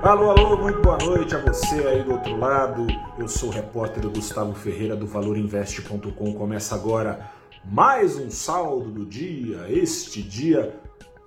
Alô, alô, muito boa noite a você aí do outro lado. Eu sou o repórter Gustavo Ferreira do ValorInvest.com. Começa agora mais um saldo do dia, este dia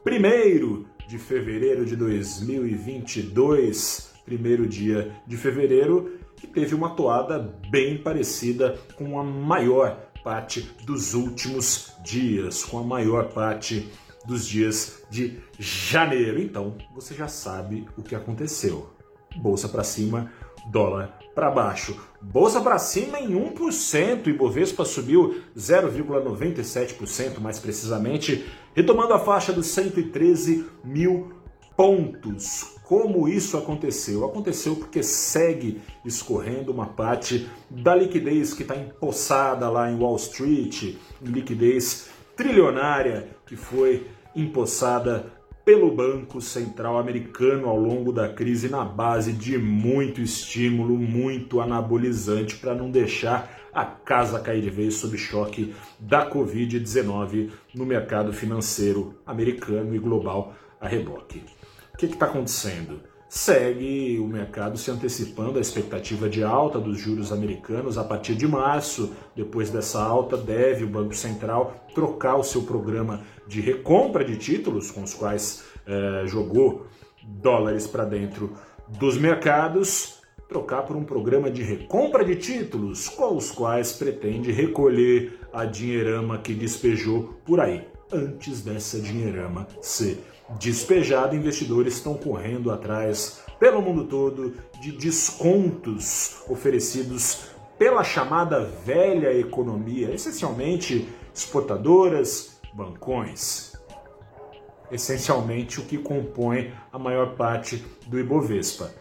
primeiro de fevereiro de 2022, primeiro dia de fevereiro, que teve uma toada bem parecida com a maior parte dos últimos dias, com a maior parte dos dias de janeiro. Então, você já sabe o que aconteceu. Bolsa para cima, dólar para baixo. Bolsa para cima em 1%, e Bovespa subiu 0,97%, mais precisamente, retomando a faixa dos 113 mil pontos. Como isso aconteceu? Aconteceu porque segue escorrendo uma parte da liquidez que está empossada lá em Wall Street, liquidez trilionária que foi empossada pelo Banco Central Americano ao longo da crise na base de muito estímulo, muito anabolizante para não deixar a casa cair de vez sob choque da Covid-19 no mercado financeiro americano e global a reboque. O que está acontecendo? Segue o mercado se antecipando à expectativa de alta dos juros americanos a partir de março. Depois dessa alta, deve o Banco Central trocar o seu programa de recompra de títulos, com os quais eh, jogou dólares para dentro dos mercados, trocar por um programa de recompra de títulos, com os quais pretende recolher a dinheirama que despejou por aí. Antes dessa dinheirama ser despejada, investidores estão correndo atrás pelo mundo todo de descontos oferecidos pela chamada velha economia, essencialmente exportadoras, bancões. Essencialmente o que compõe a maior parte do Ibovespa.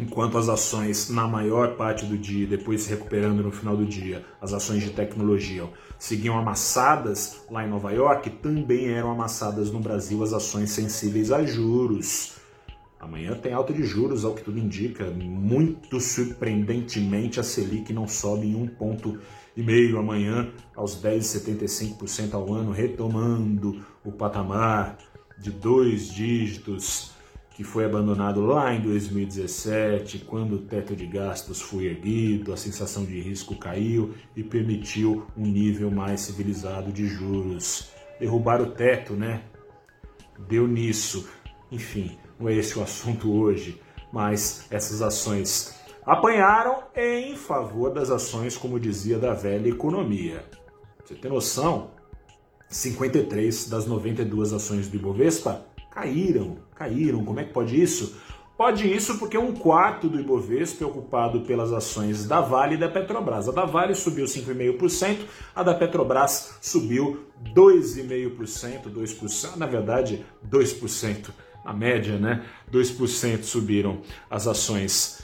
Enquanto as ações, na maior parte do dia, depois se recuperando no final do dia, as ações de tecnologia seguiam amassadas lá em Nova York, também eram amassadas no Brasil as ações sensíveis a juros. Amanhã tem alta de juros, ao que tudo indica. Muito surpreendentemente, a Selic não sobe em um ponto e meio amanhã aos 10,75% ao ano, retomando o patamar de dois dígitos que foi abandonado lá em 2017, quando o teto de gastos foi erguido, a sensação de risco caiu e permitiu um nível mais civilizado de juros. Derrubar o teto, né? Deu nisso. Enfim, não é esse o assunto hoje, mas essas ações apanharam em favor das ações, como dizia, da velha economia. Você tem noção? 53 das 92 ações do Ibovespa caíram, caíram. Como é que pode isso? Pode isso porque um quarto do Ibovespa é ocupado pelas ações da Vale e da Petrobras. A da Vale subiu 5,5%, a da Petrobras subiu 2,5%, 2%, na verdade 2%, a média, né? 2% subiram as ações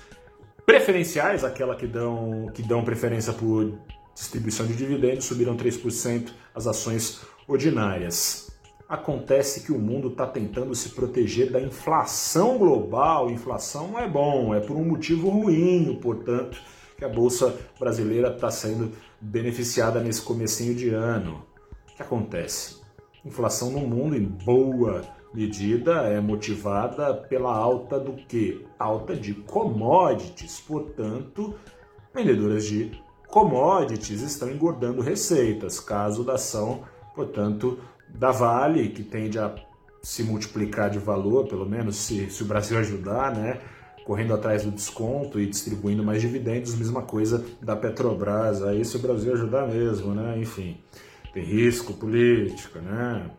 preferenciais, aquela que dão, que dão preferência por distribuição de dividendos, subiram 3%, as ações ordinárias. Acontece que o mundo está tentando se proteger da inflação global. Inflação não é bom, é por um motivo ruim, portanto, que a Bolsa Brasileira está sendo beneficiada nesse comecinho de ano. O que acontece? Inflação no mundo, em boa medida, é motivada pela alta do que? Alta de commodities. Portanto, vendedoras de commodities estão engordando receitas. Caso da ação, portanto, da Vale, que tende a se multiplicar de valor, pelo menos se, se o Brasil ajudar, né? correndo atrás do desconto e distribuindo mais dividendos, mesma coisa da Petrobras, aí se o Brasil ajudar mesmo, né? Enfim, tem risco político, né?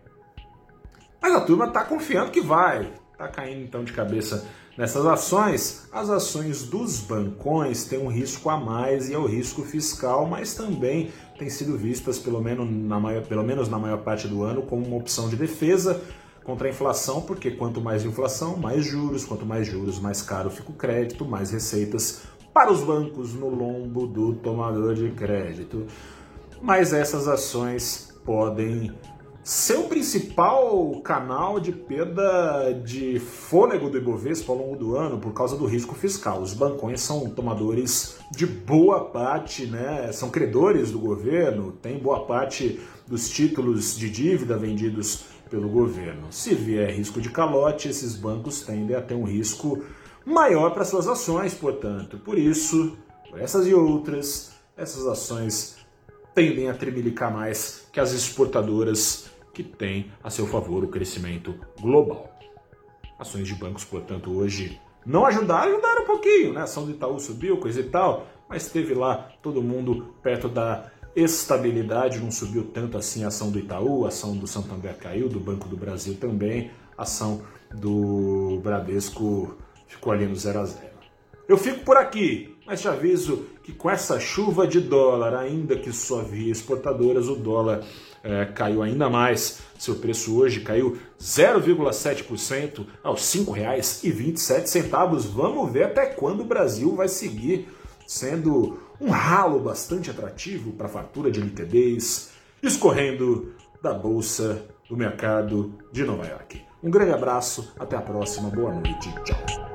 Mas a turma está confiando que vai, está caindo então de cabeça nessas ações. As ações dos bancões têm um risco a mais e é o risco fiscal, mas também têm sido vistas, pelo menos na maior, pelo menos na maior parte do ano, como uma opção de defesa contra a inflação, porque quanto mais inflação, mais juros, quanto mais juros, mais caro fica o crédito, mais receitas para os bancos no lombo do tomador de crédito. Mas essas ações podem ser o principal canal de perda de fôlego do Ibovespa ao longo do ano por causa do risco fiscal. Os bancões são tomadores de boa parte, né, são credores do governo, tem boa parte dos títulos de dívida vendidos pelo governo. Se vier risco de calote, esses bancos tendem a ter um risco maior para suas ações, portanto. Por isso, por essas e outras, essas ações tendem a tremelicar mais que as exportadoras que têm a seu favor o crescimento global. Ações de bancos, portanto, hoje não ajudaram, ajudaram um pouquinho, né? A ação do Itaú subiu, coisa e tal, mas teve lá todo mundo perto da estabilidade, não subiu tanto assim a ação do Itaú, a ação do Santander caiu, do Banco do Brasil também, a ação do Bradesco ficou ali no 0 a 0. Eu fico por aqui, mas te aviso que com essa chuva de dólar, ainda que só via exportadoras, o dólar é, caiu ainda mais. Seu preço hoje caiu 0,7% aos R$ 5,27. Vamos ver até quando o Brasil vai seguir sendo um ralo bastante atrativo para a fartura de liquidez, escorrendo da bolsa do mercado de Nova York. Um grande abraço, até a próxima, boa noite, tchau.